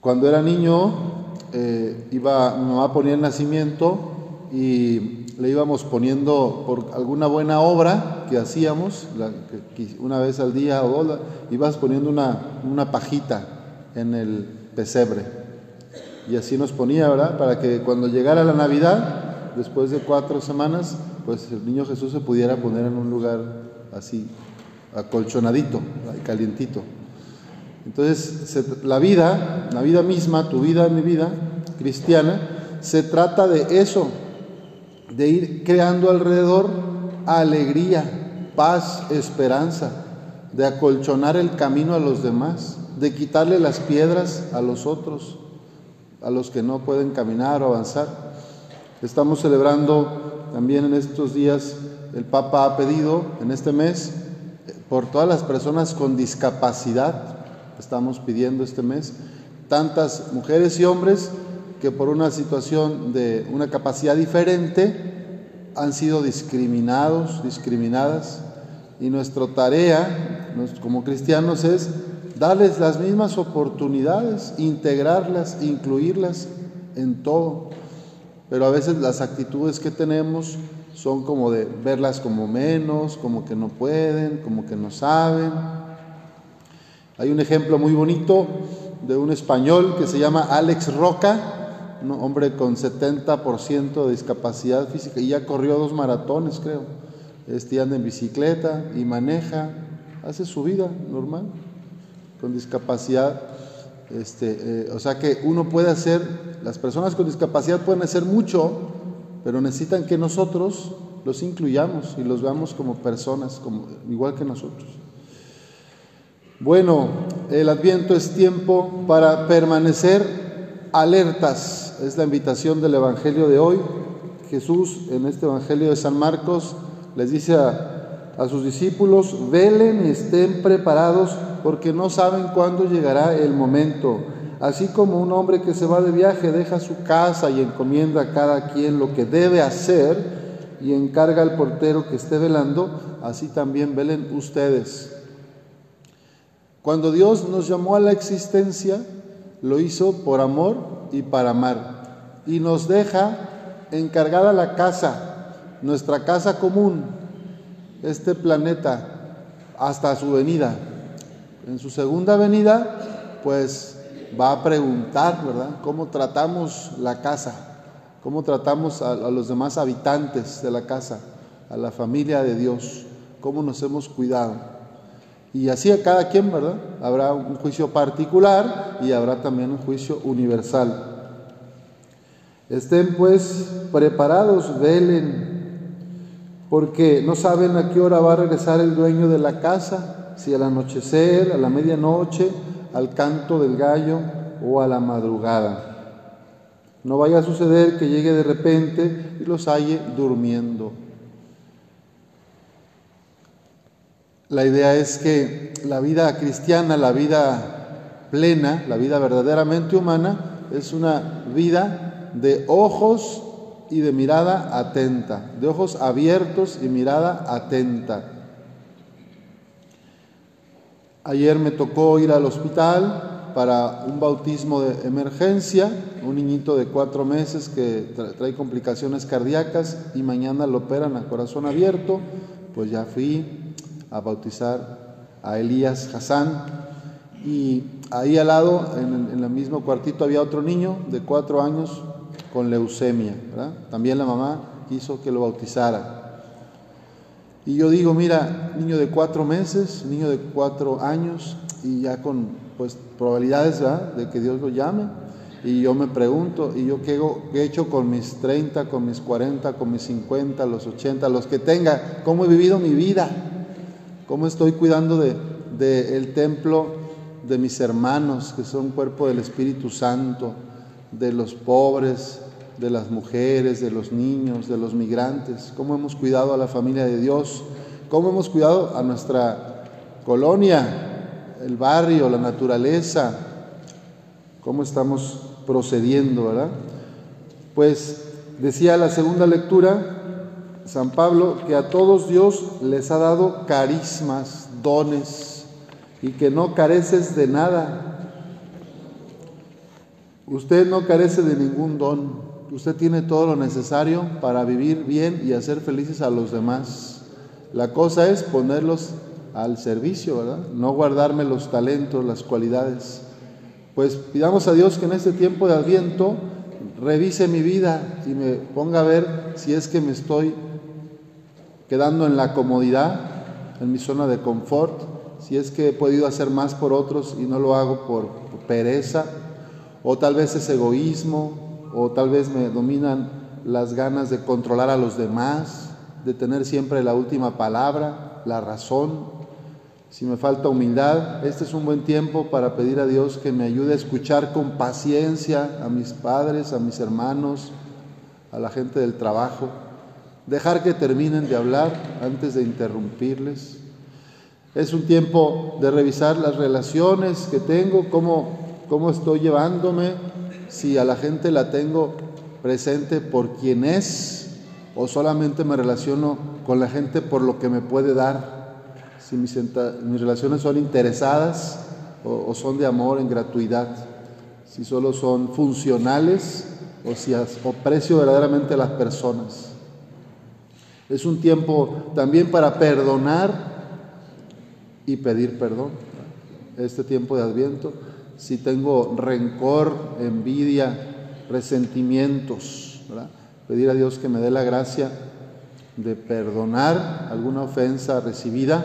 Cuando era niño, eh, iba, mi mamá ponía el nacimiento y le íbamos poniendo por alguna buena obra que hacíamos, una vez al día o dos, ibas poniendo una, una pajita en el pesebre. Y así nos ponía, ¿verdad? Para que cuando llegara la Navidad, después de cuatro semanas, pues el niño Jesús se pudiera poner en un lugar así, acolchonadito, calientito. Entonces, la vida, la vida misma, tu vida, mi vida cristiana, se trata de eso, de ir creando alrededor alegría, paz, esperanza, de acolchonar el camino a los demás, de quitarle las piedras a los otros, a los que no pueden caminar o avanzar. Estamos celebrando también en estos días, el Papa ha pedido en este mes por todas las personas con discapacidad, estamos pidiendo este mes, tantas mujeres y hombres que por una situación de una capacidad diferente han sido discriminados, discriminadas, y nuestra tarea como cristianos es darles las mismas oportunidades, integrarlas, incluirlas en todo. Pero a veces las actitudes que tenemos son como de verlas como menos, como que no pueden, como que no saben. Hay un ejemplo muy bonito de un español que se llama Alex Roca, un hombre con 70% de discapacidad física y ya corrió dos maratones, creo. Este anda en bicicleta y maneja, hace su vida normal, con discapacidad. Este, eh, o sea que uno puede hacer, las personas con discapacidad pueden hacer mucho, pero necesitan que nosotros los incluyamos y los veamos como personas, como, igual que nosotros. Bueno, el adviento es tiempo para permanecer alertas es la invitación del Evangelio de hoy. Jesús en este Evangelio de San Marcos les dice a, sus discípulos, velen y estén preparados porque no saben cuándo llegará el momento. Así como un hombre que se va de viaje deja su casa y encomienda a cada quien lo que debe hacer y encarga al portero que esté velando, así también velen ustedes. Cuando Dios nos llamó a la existencia, lo hizo por amor y para amar. Y nos deja encargada la casa, nuestra casa común, este planeta, hasta su venida. En su segunda venida, pues va a preguntar, ¿verdad? ¿Cómo tratamos la casa? ¿Cómo tratamos a, a los demás habitantes de la casa? A la familia de Dios. ¿Cómo nos hemos cuidado? Y así a cada quien, ¿verdad? Habrá un juicio particular y habrá también un juicio universal. Estén pues preparados, velen, porque no saben a qué hora va a regresar el dueño de la casa, si al anochecer, a la medianoche, al canto del gallo o a la madrugada. No vaya a suceder que llegue de repente y los halle durmiendo. La idea es que la vida cristiana, la vida plena, la vida verdaderamente humana, es una vida de ojos y de mirada atenta, de ojos abiertos y mirada atenta. Ayer me tocó ir al hospital para un bautismo de emergencia, un niñito de cuatro meses que trae complicaciones cardíacas y mañana lo operan a corazón abierto, pues ya fui, a bautizar a Elías Hassan. Y ahí al lado, en, el mismo cuartito, había otro niño de cuatro años con leucemia. También la mamá quiso que lo bautizara. Y yo digo, mira, niño de cuatro meses, niño de cuatro años, y ya con pues probabilidades de que Dios lo llame. Y yo me pregunto, ¿y yo qué, he hecho con mis 30, con mis 40, con mis 50, los 80, los que tenga? ¿Cómo he vivido mi vida? Cómo estoy cuidando del de, templo de mis hermanos, que son cuerpo del Espíritu Santo, de los pobres, de las mujeres, de los niños, de los migrantes, cómo hemos cuidado a la familia de Dios, cómo hemos cuidado a nuestra colonia, el barrio, la naturaleza, cómo estamos procediendo, ¿verdad? Pues decía la segunda lectura, San Pablo que a todos Dios les ha dado carismas, dones, y que no careces de nada. Usted no carece de ningún don. Usted tiene todo lo necesario para vivir bien y hacer felices a los demás. La cosa es ponerlos al servicio, ¿verdad? No guardarme los talentos, las cualidades. Pues pidamos a Dios que en este tiempo de Adviento revise mi vida y me ponga a ver si es que me estoy quedando en la comodidad, en mi zona de confort, si es que he podido hacer más por otros y no lo hago por pereza, o tal vez es egoísmo, o tal vez me dominan las ganas de controlar a los demás, de tener siempre la última palabra, la razón, si me falta humildad, este es un buen tiempo para pedir a Dios que me ayude a escuchar con paciencia a mis padres, a mis hermanos, a la gente del trabajo. Dejar que terminen de hablar antes de interrumpirles. Es un tiempo de revisar las relaciones que tengo, cómo, cómo estoy llevándome, si a la gente la tengo presente por quien es o solamente me relaciono con la gente por lo que me puede dar si mis, relaciones son interesadas o, son de amor en gratuidad, si solo son funcionales o si aprecio verdaderamente a las personas. Es un tiempo también para perdonar y pedir perdón. Este tiempo de Adviento, si tengo rencor, envidia, resentimientos, pedir a Dios que me dé la gracia de perdonar alguna ofensa recibida.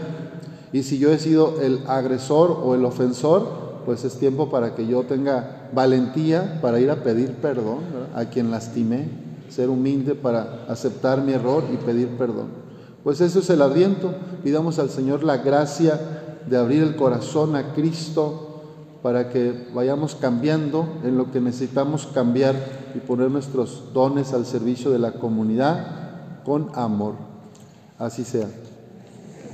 Y si yo he sido el agresor o el ofensor, pues es tiempo para que yo tenga valentía para ir a pedir perdón a quien lastimé, ser humilde para aceptar mi error y pedir perdón. Pues eso es el adviento. Pidamos al Señor la gracia de abrir el corazón a Cristo para que vayamos cambiando en lo que necesitamos cambiar y poner nuestros dones al servicio de la comunidad con amor. Así sea.